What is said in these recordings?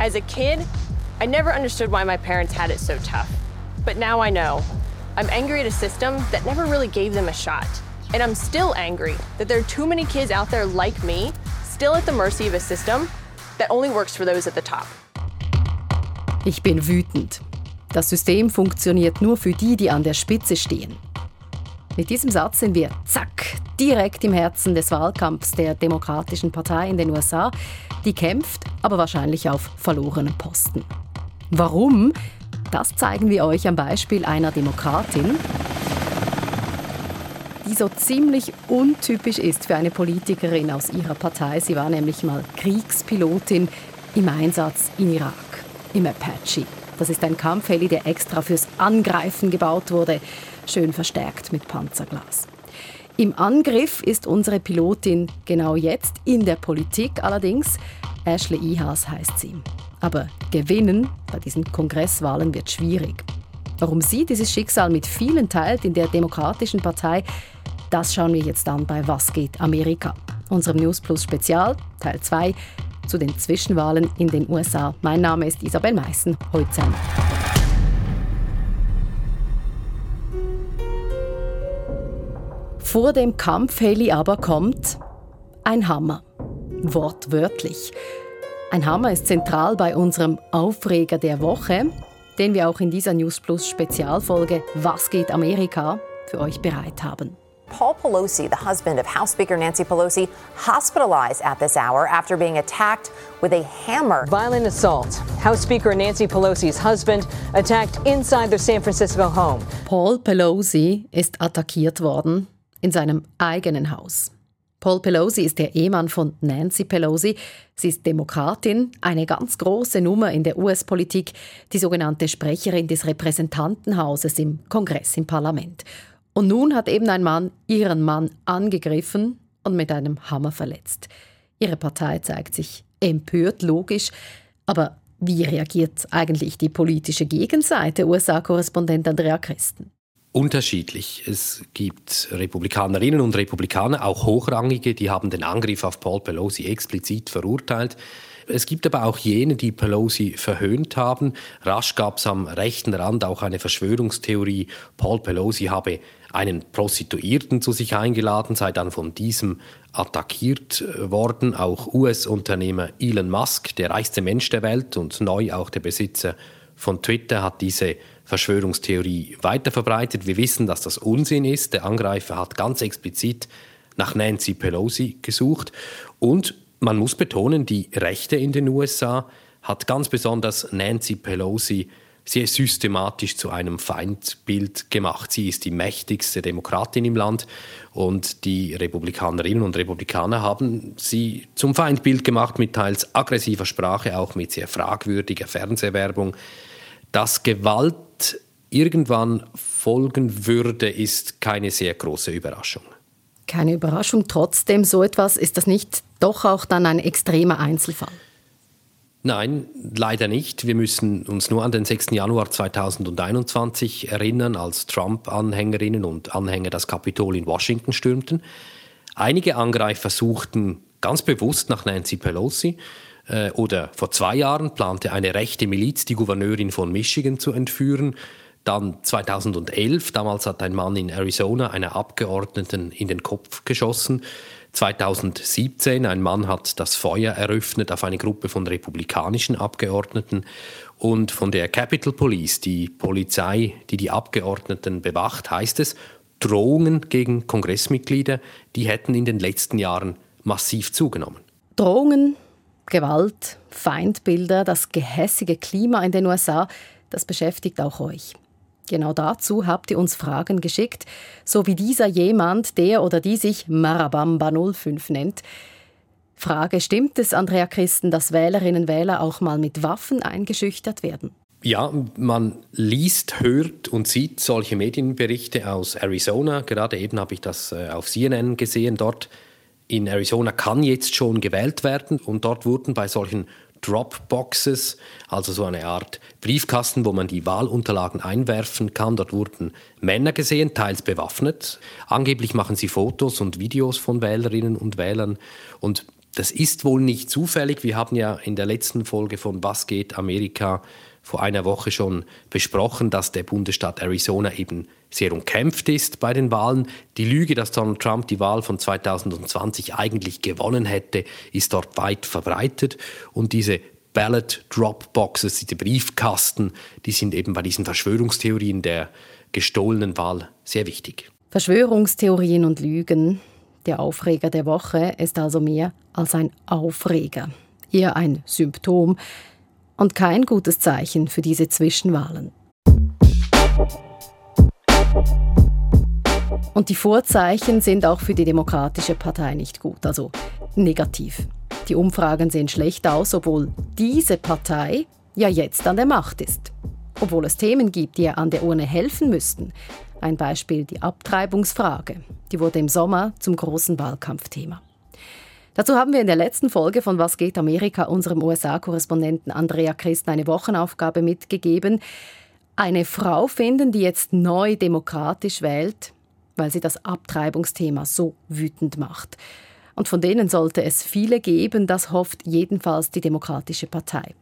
As a kid, I never understood why my parents had it so tough. But now I know. I'm angry at a system that never really gave them a shot. And I'm still angry that there are too many kids out there like me, still at the mercy of a system that only works for those at the top. Ich bin wütend. Das System funktioniert nur für die, die an der Spitze stehen. Mit diesem Satz sind wir, zack, direkt im Herzen des Wahlkampfs der Demokratischen Partei in den USA, die kämpft, aber wahrscheinlich auf verlorenen Posten. Warum? Das zeigen wir euch am Beispiel einer Demokratin, die so ziemlich untypisch ist für eine Politikerin aus ihrer Partei. Sie war nämlich mal Kriegspilotin im Einsatz in Irak, im Apache. Das ist ein Kampfheli, der extra fürs Angreifen gebaut wurde, schön verstärkt mit Panzerglas. Im Angriff ist unsere Pilotin genau jetzt in der Politik allerdings. Ashley Ihas heißt sie. Aber gewinnen bei diesen Kongresswahlen wird schwierig. Warum sie dieses Schicksal mit vielen teilt in der Demokratischen Partei, das schauen wir jetzt an bei Was geht Amerika, unserem News Plus Spezial, Teil 2, zu den Zwischenwahlen in den USA. Mein Name ist Isabel Meissen, Holzen. Vor dem Kampfheli aber kommt ein Hammer. Wortwörtlich. Ein Hammer ist zentral bei unserem Aufreger der Woche, den wir auch in dieser News Plus Spezialfolge Was geht Amerika für euch bereit haben. Paul Pelosi, the husband of House Speaker Nancy Pelosi, hospitalized at this hour after being attacked with a hammer. Violent assault. House Speaker Nancy Pelosi's husband attacked inside their San Francisco home. Paul Pelosi ist attackiert worden in seinem eigenen Haus. Paul Pelosi ist der Ehemann von Nancy Pelosi. Sie ist Demokratin, eine ganz große Nummer in der US-Politik, die sogenannte Sprecherin des Repräsentantenhauses im Kongress, im Parlament. Und nun hat eben ein Mann ihren Mann angegriffen und mit einem Hammer verletzt. Ihre Partei zeigt sich empört, logisch. Aber wie reagiert eigentlich die politische Gegenseite? USA-Korrespondent Andrea Christen unterschiedlich. Es gibt Republikanerinnen und Republikaner, auch hochrangige, die haben den Angriff auf Paul Pelosi explizit verurteilt. Es gibt aber auch jene, die Pelosi verhöhnt haben. Rasch gab es am rechten Rand auch eine Verschwörungstheorie, Paul Pelosi habe einen Prostituierten zu sich eingeladen, sei dann von diesem attackiert worden. Auch US-Unternehmer Elon Musk, der reichste Mensch der Welt und neu auch der Besitzer von Twitter, hat diese Verschwörungstheorie weiterverbreitet. Wir wissen, dass das Unsinn ist. Der Angreifer hat ganz explizit nach Nancy Pelosi gesucht. Und man muss betonen, die Rechte in den USA hat ganz besonders Nancy Pelosi sehr systematisch zu einem Feindbild gemacht. Sie ist die mächtigste Demokratin im Land und die Republikanerinnen und Republikaner haben sie zum Feindbild gemacht mit teils aggressiver Sprache, auch mit sehr fragwürdiger Fernsehwerbung. Dass Gewalt irgendwann folgen würde, ist keine sehr große Überraschung. Keine Überraschung. Trotzdem, so etwas, ist das nicht doch auch dann ein extremer Einzelfall? Nein, leider nicht. Wir müssen uns nur an den 6. Januar 2021 erinnern, als Trump-Anhängerinnen und Anhänger das Kapitol in Washington stürmten. Einige Angreifer suchten ganz bewusst nach Nancy Pelosi. Äh, oder vor zwei Jahren plante eine rechte Miliz, die Gouverneurin von Michigan zu entführen. Dann 2011, damals hat ein Mann in Arizona einer Abgeordneten in den Kopf geschossen. 2017, ein Mann hat das Feuer eröffnet auf eine Gruppe von republikanischen Abgeordneten. Und von der Capitol Police, die Polizei, die die Abgeordneten bewacht, heißt es, Drohungen gegen Kongressmitglieder, die hätten in den letzten Jahren massiv zugenommen. Drohungen Gewalt, Feindbilder, das gehässige Klima in den USA, das beschäftigt auch euch. Genau dazu habt ihr uns Fragen geschickt, so wie dieser jemand, der oder die sich Marabamba 05 nennt. Frage, stimmt es, Andrea Christen, dass Wählerinnen und Wähler auch mal mit Waffen eingeschüchtert werden? Ja, man liest, hört und sieht solche Medienberichte aus Arizona. Gerade eben habe ich das äh, auf CNN gesehen. Dort in Arizona kann jetzt schon gewählt werden und dort wurden bei solchen Dropboxes, also so eine Art Briefkasten, wo man die Wahlunterlagen einwerfen kann. Dort wurden Männer gesehen, teils bewaffnet. Angeblich machen sie Fotos und Videos von Wählerinnen und Wählern. Und Das ist wohl nicht zufällig. Wir haben ja in der letzten Folge von Was geht Amerika vor einer Woche schon besprochen, dass der Bundesstaat Arizona eben sehr umkämpft ist bei den Wahlen. Die Lüge, dass Donald Trump die Wahl von 2020 eigentlich gewonnen hätte, ist dort weit verbreitet. Und diese Ballot Dropboxes, diese Briefkasten, die sind eben bei diesen Verschwörungstheorien der gestohlenen Wahl sehr wichtig. Verschwörungstheorien und Lügen. Der Aufreger der Woche ist also mehr als ein Aufreger, eher ein Symptom und kein gutes Zeichen für diese Zwischenwahlen. Und die Vorzeichen sind auch für die Demokratische Partei nicht gut, also negativ. Die Umfragen sehen schlecht aus, obwohl diese Partei ja jetzt an der Macht ist. Obwohl es Themen gibt, die ihr an der Urne helfen müssten. Ein Beispiel die Abtreibungsfrage. Die wurde im Sommer zum großen Wahlkampfthema. Dazu haben wir in der letzten Folge von Was geht Amerika unserem USA-Korrespondenten Andrea Christen eine Wochenaufgabe mitgegeben. Eine Frau finden, die jetzt neu demokratisch wählt, weil sie das Abtreibungsthema so wütend macht. Und von denen sollte es viele geben, das hofft jedenfalls die Demokratische Partei.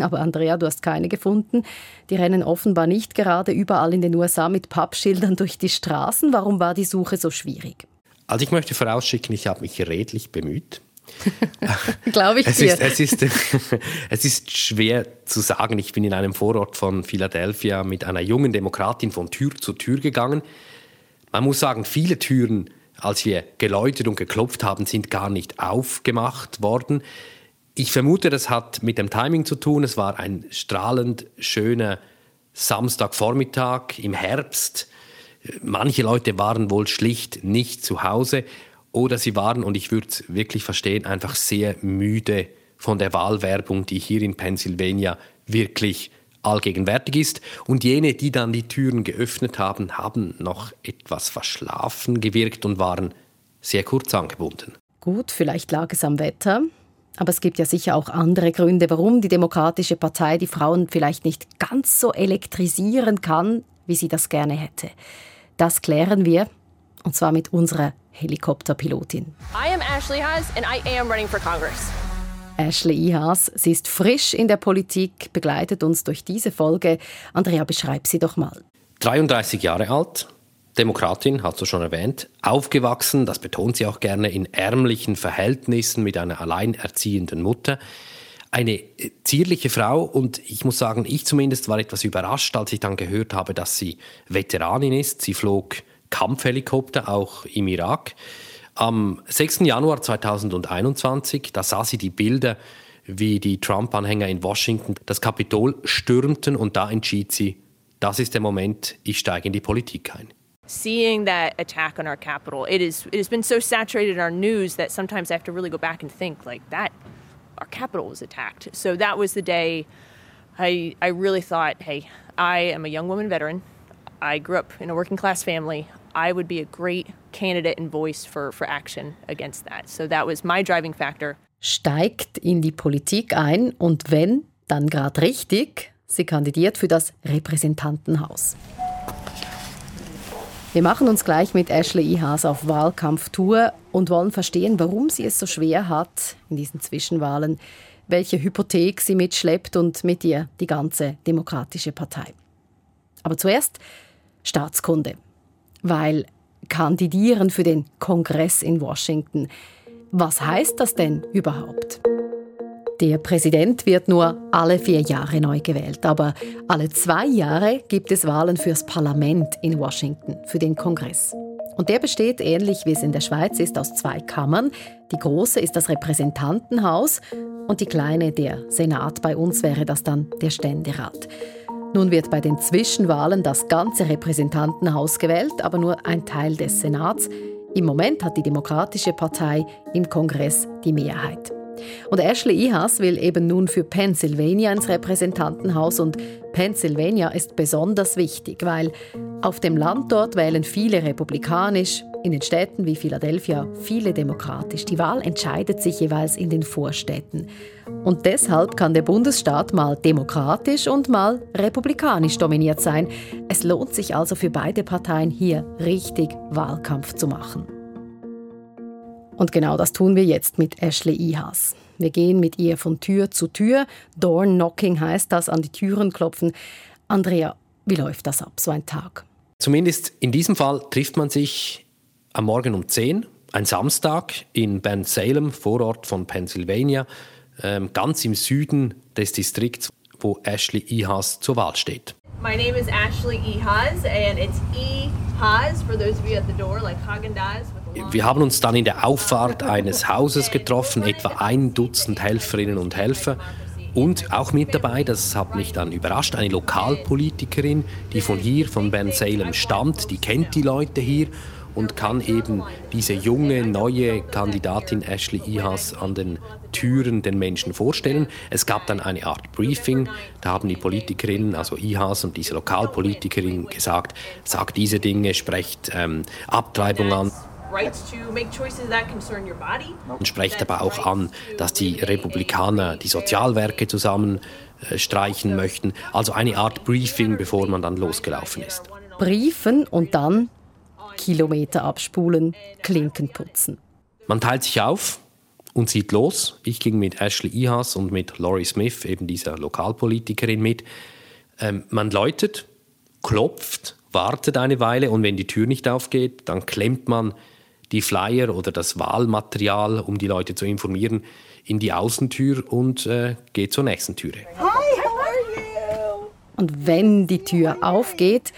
Aber Andrea, du hast keine gefunden. Die rennen offenbar nicht gerade überall in den USA mit Pappschildern durch die Straßen. Warum war die Suche so schwierig? Also ich möchte vorausschicken, ich habe mich redlich bemüht. Glaube ich es dir. Ist, es, ist, es ist schwer zu sagen. Ich bin in einem Vorort von Philadelphia mit einer jungen Demokratin von Tür zu Tür gegangen. Man muss sagen, viele Türen, als wir geläutet und geklopft haben, sind gar nicht aufgemacht worden. Ich vermute, das hat mit dem Timing zu tun. Es war ein strahlend schöner Samstagvormittag im Herbst. Manche Leute waren wohl schlicht nicht zu Hause oder sie waren, und ich würde es wirklich verstehen, einfach sehr müde von der Wahlwerbung, die hier in Pennsylvania wirklich allgegenwärtig ist. Und jene, die dann die Türen geöffnet haben, haben noch etwas verschlafen gewirkt und waren sehr kurz angebunden. Gut, vielleicht lag es am Wetter. Aber es gibt ja sicher auch andere Gründe, warum die Demokratische Partei die Frauen vielleicht nicht ganz so elektrisieren kann, wie sie das gerne hätte. Das klären wir, und zwar mit unserer Helikopterpilotin. I am Ashley Haas and I am running for Congress. Ashley Ihas, sie ist frisch in der Politik, begleitet uns durch diese Folge. Andrea, beschreib sie doch mal. 33 Jahre alt, Demokratin, hast du schon erwähnt, aufgewachsen, das betont sie auch gerne, in ärmlichen Verhältnissen mit einer alleinerziehenden Mutter. Eine zierliche Frau und ich muss sagen, ich zumindest war etwas überrascht, als ich dann gehört habe, dass sie Veteranin ist. Sie flog Kampfhelikopter auch im Irak. Am 6. Januar 2021, da sah sie die Bilder, wie die Trump-Anhänger in Washington das Kapitol stürmten und da entschied sie, das ist der Moment, ich steige in die Politik ein. seeing that attack on our capital, it is it has been so saturated in our news that sometimes I have to really go back and think like that our capital was attacked. So that was the day I I really thought, hey, I am a young woman veteran. I grew up in a working class family. I would be a great candidate and voice for for action against that. So that was my driving factor. Steigt in die Politik ein und wenn, dann gerade richtig. Sie kandidiert für das Repräsentantenhaus. Wir machen uns gleich mit Ashley Ihas auf Wahlkampftour und wollen verstehen, warum sie es so schwer hat in diesen Zwischenwahlen, welche Hypothek sie mitschleppt und mit ihr die ganze Demokratische Partei. Aber zuerst Staatskunde, weil kandidieren für den Kongress in Washington, was heißt das denn überhaupt? Der Präsident wird nur alle vier Jahre neu gewählt, aber alle zwei Jahre gibt es Wahlen fürs Parlament in Washington, für den Kongress. Und der besteht, ähnlich wie es in der Schweiz ist, aus zwei Kammern. Die große ist das Repräsentantenhaus und die kleine der Senat. Bei uns wäre das dann der Ständerat. Nun wird bei den Zwischenwahlen das ganze Repräsentantenhaus gewählt, aber nur ein Teil des Senats. Im Moment hat die Demokratische Partei im Kongress die Mehrheit. Und Ashley Ihas will eben nun für Pennsylvania ins Repräsentantenhaus und Pennsylvania ist besonders wichtig, weil auf dem Land dort wählen viele republikanisch, in den Städten wie Philadelphia viele demokratisch. Die Wahl entscheidet sich jeweils in den Vorstädten. Und deshalb kann der Bundesstaat mal demokratisch und mal republikanisch dominiert sein. Es lohnt sich also für beide Parteien hier richtig Wahlkampf zu machen. Und genau das tun wir jetzt mit Ashley Ihas. Wir gehen mit ihr von Tür zu Tür. Door Knocking heißt das, an die Türen klopfen. Andrea, wie läuft das ab, so ein Tag? Zumindest in diesem Fall trifft man sich am Morgen um 10, ein Samstag in Ben Salem, Vorort von Pennsylvania, ähm, ganz im Süden des Distrikts, wo Ashley Ihas zur Wahl steht. My name is Ashley E. Haas, and it's E. Haas for those of you at the door, like Haagen-Dazs. Wir haben uns dann in der Auffahrt eines Hauses getroffen, etwa ein Dutzend Helferinnen und Helfer. Und auch mit dabei, das hat mich dann überrascht, eine Lokalpolitikerin, die von hier, von Ben Salem stammt, die kennt die Leute hier und kann eben diese junge, neue Kandidatin Ashley Ihas an den Türen den Menschen vorstellen. Es gab dann eine Art Briefing, da haben die Politikerinnen, also Ihas und diese Lokalpolitikerin gesagt, sagt diese Dinge, sprecht ähm, Abtreibung an. Und spricht aber auch an, dass die Republikaner die Sozialwerke zusammen äh, streichen möchten. Also eine Art Briefing, bevor man dann losgelaufen ist. Briefen und dann Kilometer abspulen, Klinken putzen. Man teilt sich auf und zieht los. Ich ging mit Ashley Ihas und mit Laurie Smith, eben dieser Lokalpolitikerin, mit. Ähm, man läutet, klopft, wartet eine Weile und wenn die Tür nicht aufgeht, dann klemmt man die Flyer oder das Wahlmaterial, um die Leute zu informieren, in die Außentür und äh, geht zur nächsten Türe. Hi, how are you? Und wenn die Tür aufgeht,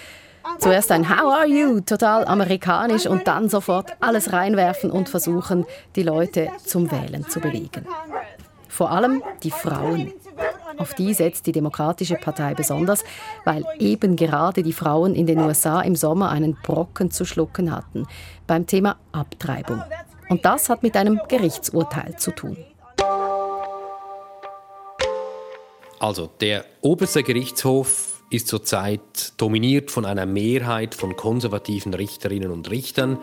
zuerst ein How are you, total amerikanisch und dann sofort alles reinwerfen und versuchen, die Leute zum Wählen zu bewegen. Vor allem die Frauen. Auf die setzt die Demokratische Partei besonders, weil eben gerade die Frauen in den USA im Sommer einen Brocken zu schlucken hatten beim Thema Abtreibung. Und das hat mit einem Gerichtsurteil zu tun. Also der oberste Gerichtshof ist zurzeit dominiert von einer Mehrheit von konservativen Richterinnen und Richtern.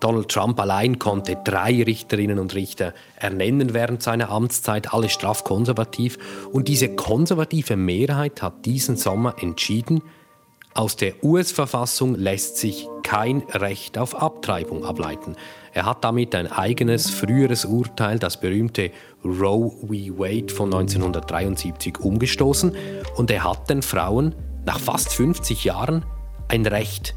Donald Trump allein konnte drei Richterinnen und Richter ernennen während seiner Amtszeit, alle straff konservativ. Und diese konservative Mehrheit hat diesen Sommer entschieden, aus der US-Verfassung lässt sich kein Recht auf Abtreibung ableiten. Er hat damit ein eigenes, früheres Urteil, das berühmte Roe v. Wade von 1973, umgestoßen und er hat den Frauen nach fast 50 Jahren ein Recht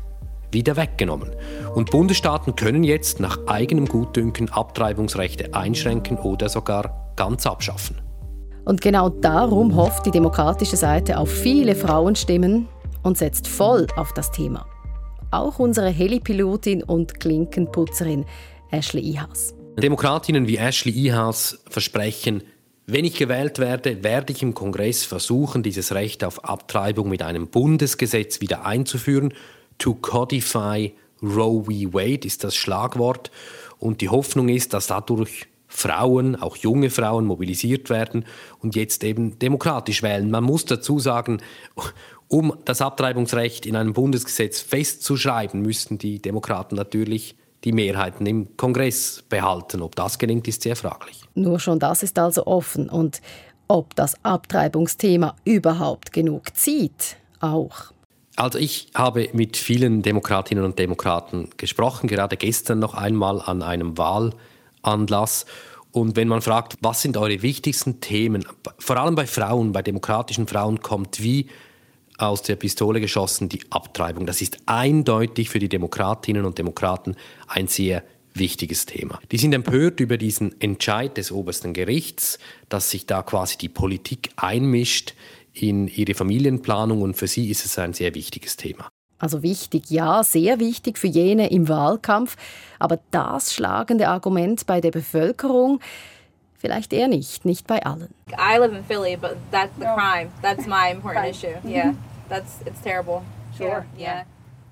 wieder weggenommen. Und Bundesstaaten können jetzt nach eigenem Gutdünken Abtreibungsrechte einschränken oder sogar ganz abschaffen. Und genau darum hofft die demokratische Seite auf viele Frauenstimmen und setzt voll auf das Thema. Auch unsere Helipilotin und Klinkenputzerin Ashley Ihas. Demokratinnen wie Ashley Ihas versprechen, wenn ich gewählt werde, werde ich im Kongress versuchen, dieses Recht auf Abtreibung mit einem Bundesgesetz wieder einzuführen To codify Roe v. Wade ist das Schlagwort. Und die Hoffnung ist, dass dadurch Frauen, auch junge Frauen, mobilisiert werden und jetzt eben demokratisch wählen. Man muss dazu sagen, um das Abtreibungsrecht in einem Bundesgesetz festzuschreiben, müssten die Demokraten natürlich die Mehrheiten im Kongress behalten. Ob das gelingt, ist sehr fraglich. Nur schon das ist also offen. Und ob das Abtreibungsthema überhaupt genug zieht, auch. Also ich habe mit vielen Demokratinnen und Demokraten gesprochen, gerade gestern noch einmal an einem Wahlanlass. Und wenn man fragt, was sind eure wichtigsten Themen, vor allem bei Frauen, bei demokratischen Frauen kommt wie aus der Pistole geschossen die Abtreibung. Das ist eindeutig für die Demokratinnen und Demokraten ein sehr wichtiges Thema. Die sind empört über diesen Entscheid des obersten Gerichts, dass sich da quasi die Politik einmischt in ihre Familienplanung und für sie ist es ein sehr wichtiges Thema. Also wichtig, ja, sehr wichtig für jene im Wahlkampf, aber das schlagende Argument bei der Bevölkerung vielleicht eher nicht, nicht bei allen. I live in Philly, but that's the crime. That's my important issue. Yeah, that's it's terrible. Sure. Yeah.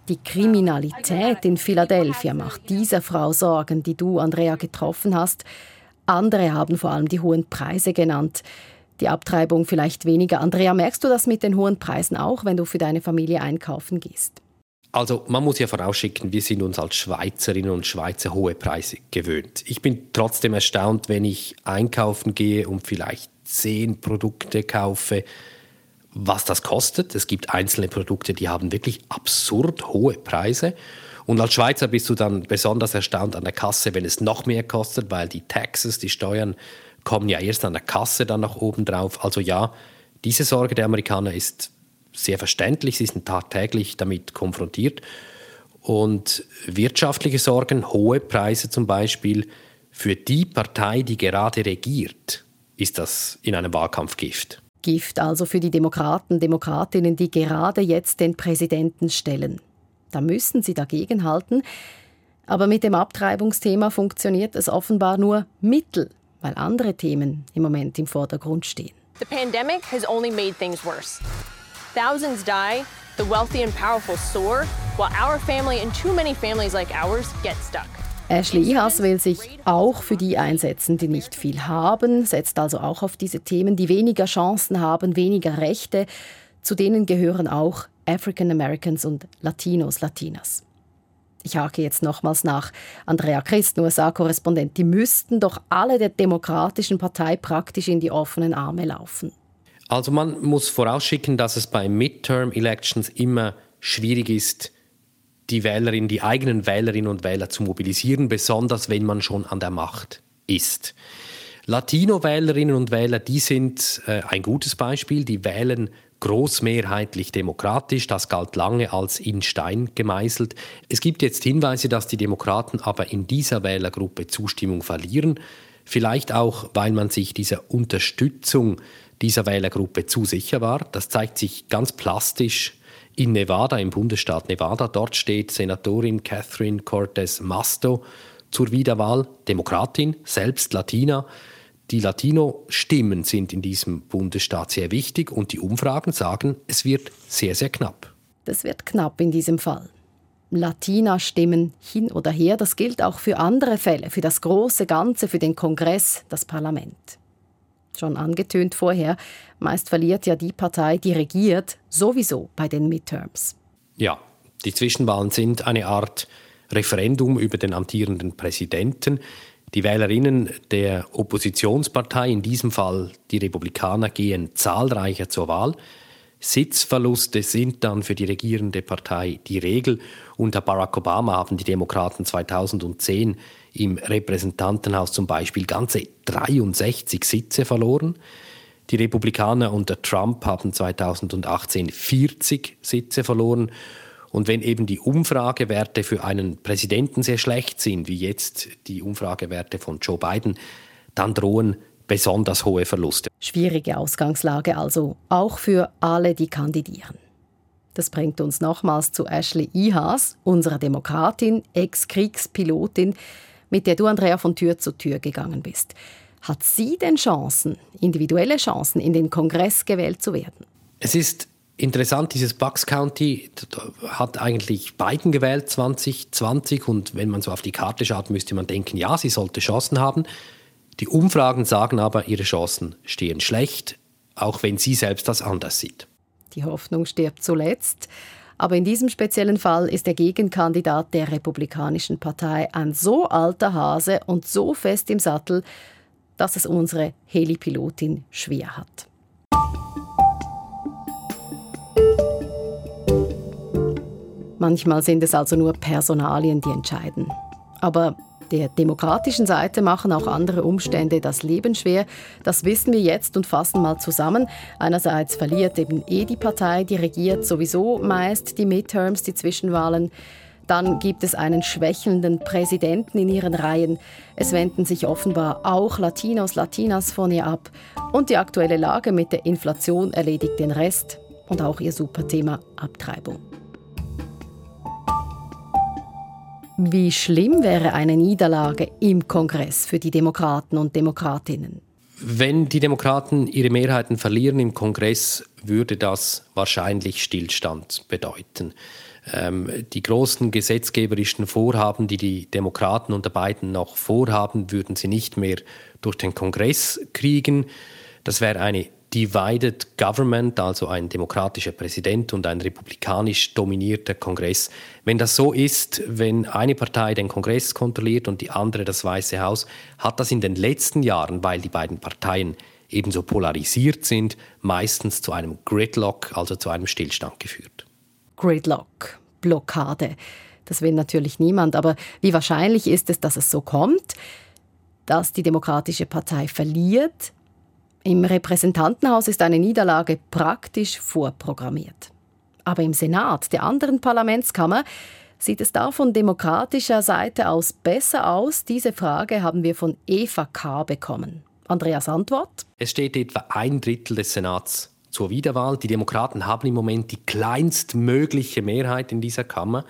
Die Kriminalität in Philadelphia macht dieser Frau Sorgen, die du, Andrea, getroffen hast. Andere haben vor allem die hohen Preise genannt die Abtreibung vielleicht weniger. Andrea, merkst du das mit den hohen Preisen auch, wenn du für deine Familie einkaufen gehst? Also man muss ja vorausschicken, wir sind uns als Schweizerinnen und Schweizer hohe Preise gewöhnt. Ich bin trotzdem erstaunt, wenn ich einkaufen gehe und vielleicht zehn Produkte kaufe, was das kostet. Es gibt einzelne Produkte, die haben wirklich absurd hohe Preise. Und als Schweizer bist du dann besonders erstaunt an der Kasse, wenn es noch mehr kostet, weil die Taxes, die Steuern kommen ja erst an der Kasse dann nach oben drauf. Also ja, diese Sorge der Amerikaner ist sehr verständlich. Sie sind tagtäglich damit konfrontiert. Und wirtschaftliche Sorgen, hohe Preise zum Beispiel, für die Partei, die gerade regiert, ist das in einem Wahlkampf Gift. Gift also für die Demokraten, Demokratinnen, die gerade jetzt den Präsidenten stellen. Da müssen sie dagegenhalten. Aber mit dem Abtreibungsthema funktioniert es offenbar nur mittel, weil andere Themen im Moment im Vordergrund stehen. The pandemic has only made things worse. Thousands die, the wealthy and powerful soar, while our family and too many families like ours get stuck. Ashley Ihas will sich auch für die einsetzen, die nicht viel haben, setzt also auch auf diese Themen, die weniger Chancen haben, weniger Rechte. Zu denen gehören auch African Americans und Latinos, Latinas. Ich hake jetzt nochmals nach. Andrea Christ, USA-Korrespondent, die müssten doch alle der Demokratischen Partei praktisch in die offenen Arme laufen. Also man muss vorausschicken, dass es bei Midterm-Elections immer schwierig ist, die Wählerinnen, die eigenen Wählerinnen und Wähler zu mobilisieren, besonders wenn man schon an der Macht ist. Latino-Wählerinnen und Wähler, die sind äh, ein gutes Beispiel. Die wählen großmehrheitlich demokratisch. Das galt lange als in Stein gemeißelt. Es gibt jetzt Hinweise, dass die Demokraten aber in dieser Wählergruppe Zustimmung verlieren. Vielleicht auch, weil man sich dieser Unterstützung dieser Wählergruppe zu sicher war. Das zeigt sich ganz plastisch in Nevada, im Bundesstaat Nevada. Dort steht Senatorin Catherine Cortez Masto zur Wiederwahl, Demokratin, selbst Latina. Die Latino-Stimmen sind in diesem Bundesstaat sehr wichtig und die Umfragen sagen, es wird sehr, sehr knapp. Das wird knapp in diesem Fall. Latina-Stimmen hin oder her, das gilt auch für andere Fälle, für das große Ganze, für den Kongress, das Parlament. Schon angetönt vorher, meist verliert ja die Partei, die regiert, sowieso bei den Midterms. Ja, die Zwischenwahlen sind eine Art Referendum über den amtierenden Präsidenten. Die Wählerinnen der Oppositionspartei, in diesem Fall die Republikaner, gehen zahlreicher zur Wahl. Sitzverluste sind dann für die regierende Partei die Regel. Unter Barack Obama haben die Demokraten 2010 im Repräsentantenhaus zum Beispiel ganze 63 Sitze verloren. Die Republikaner unter Trump haben 2018 40 Sitze verloren. Und wenn eben die Umfragewerte für einen Präsidenten sehr schlecht sind, wie jetzt die Umfragewerte von Joe Biden, dann drohen besonders hohe Verluste. Schwierige Ausgangslage also, auch für alle, die kandidieren. Das bringt uns nochmals zu Ashley Ihas, unserer Demokratin, Ex-Kriegspilotin, mit der du, Andrea, von Tür zu Tür gegangen bist. Hat sie denn Chancen, individuelle Chancen, in den Kongress gewählt zu werden? Es ist Interessant, dieses Bucks County hat eigentlich Biden gewählt 2020 und wenn man so auf die Karte schaut, müsste man denken, ja, sie sollte Chancen haben. Die Umfragen sagen aber, ihre Chancen stehen schlecht, auch wenn sie selbst das anders sieht. Die Hoffnung stirbt zuletzt. Aber in diesem speziellen Fall ist der Gegenkandidat der Republikanischen Partei ein so alter Hase und so fest im Sattel, dass es unsere Helipilotin schwer hat. Manchmal sind es also nur Personalien, die entscheiden. Aber der demokratischen Seite machen auch andere Umstände das Leben schwer. Das wissen wir jetzt und fassen mal zusammen. Einerseits verliert eben eh die Partei, die regiert sowieso meist die Midterms, die Zwischenwahlen. Dann gibt es einen schwächelnden Präsidenten in ihren Reihen. Es wenden sich offenbar auch Latinos, Latinas von ihr ab. Und die aktuelle Lage mit der Inflation erledigt den Rest. Und auch ihr Superthema Abtreibung. Wie schlimm wäre eine Niederlage im Kongress für die Demokraten und Demokratinnen? Wenn die Demokraten ihre Mehrheiten verlieren im Kongress, würde das wahrscheinlich Stillstand bedeuten. Ähm, die großen gesetzgeberischen Vorhaben, die die Demokraten unter beiden noch vorhaben, würden sie nicht mehr durch den Kongress kriegen. Das wäre eine Divided Government, also ein demokratischer Präsident und ein republikanisch dominierter Kongress. Wenn das so ist, wenn eine Partei den Kongress kontrolliert und die andere das Weiße Haus, hat das in den letzten Jahren, weil die beiden Parteien ebenso polarisiert sind, meistens zu einem Gridlock, also zu einem Stillstand geführt. Gridlock, Blockade. Das will natürlich niemand. Aber wie wahrscheinlich ist es, dass es so kommt, dass die Demokratische Partei verliert? Im Repräsentantenhaus ist eine Niederlage praktisch vorprogrammiert. Aber im Senat, der anderen Parlamentskammer, sieht es da von demokratischer Seite aus besser aus? Diese Frage haben wir von Eva K. bekommen. Andreas Antwort? Es steht etwa ein Drittel des Senats zur Wiederwahl. Die Demokraten haben im Moment die kleinstmögliche Mehrheit in dieser Kammer.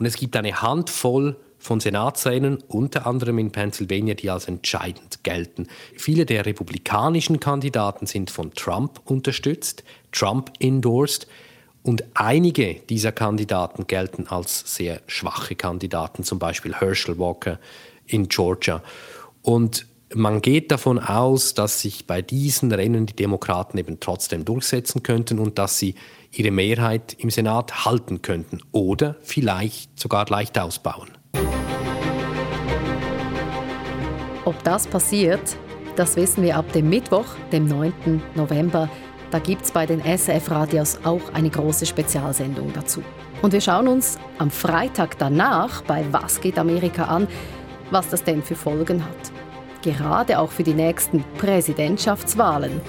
Und es gibt eine Handvoll von Senatsränen, unter anderem in Pennsylvania, die als entscheidend gelten. Viele der republikanischen Kandidaten sind von Trump unterstützt, Trump endorsed. Und einige dieser Kandidaten gelten als sehr schwache Kandidaten, zum Beispiel Herschel Walker in Georgia. Und man geht davon aus, dass sich bei diesen Rennen die Demokraten eben trotzdem durchsetzen könnten und dass sie ihre Mehrheit im Senat halten könnten oder vielleicht sogar leicht ausbauen. Ob das passiert, das wissen wir ab dem Mittwoch, dem 9. November. Da gibt es bei den SF-Radios auch eine große Spezialsendung dazu. Und wir schauen uns am Freitag danach bei Was geht Amerika an, was das denn für Folgen hat gerade auch für die nächsten Präsidentschaftswahlen.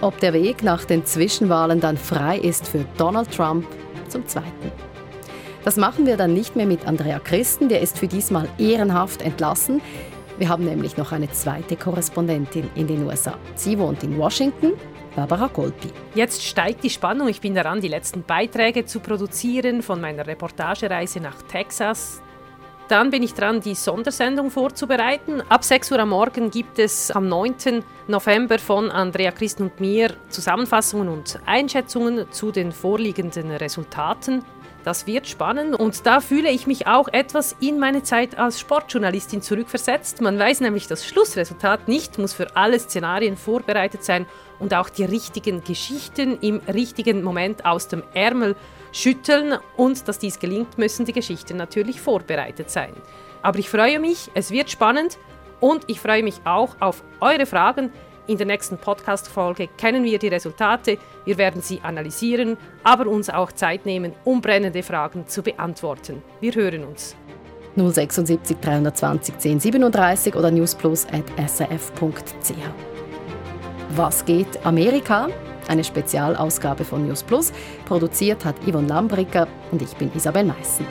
Ob der Weg nach den Zwischenwahlen dann frei ist für Donald Trump zum Zweiten. Das machen wir dann nicht mehr mit Andrea Christen, der ist für diesmal ehrenhaft entlassen. Wir haben nämlich noch eine zweite Korrespondentin in den USA. Sie wohnt in Washington, Barbara Golpi. Jetzt steigt die Spannung. Ich bin daran, die letzten Beiträge zu produzieren von meiner Reportagereise nach Texas. Dann bin ich dran, die Sondersendung vorzubereiten. Ab 6 Uhr am Morgen gibt es am 9. November von Andrea Christen und mir Zusammenfassungen und Einschätzungen zu den vorliegenden Resultaten. Das wird spannend und da fühle ich mich auch etwas in meine Zeit als Sportjournalistin zurückversetzt. Man weiß nämlich, das Schlussresultat nicht muss für alle Szenarien vorbereitet sein und auch die richtigen Geschichten im richtigen Moment aus dem Ärmel schütteln und dass dies gelingt, müssen die Geschichten natürlich vorbereitet sein. Aber ich freue mich, es wird spannend und ich freue mich auch auf eure Fragen. In der nächsten Podcast-Folge kennen wir die Resultate, wir werden sie analysieren, aber uns auch Zeit nehmen, um brennende Fragen zu beantworten. Wir hören uns. 076 320 1037 oder newsplus.srf.ch. Was geht Amerika? Eine Spezialausgabe von News Plus. Produziert hat Yvonne Lambricker und ich bin Isabel Meissen.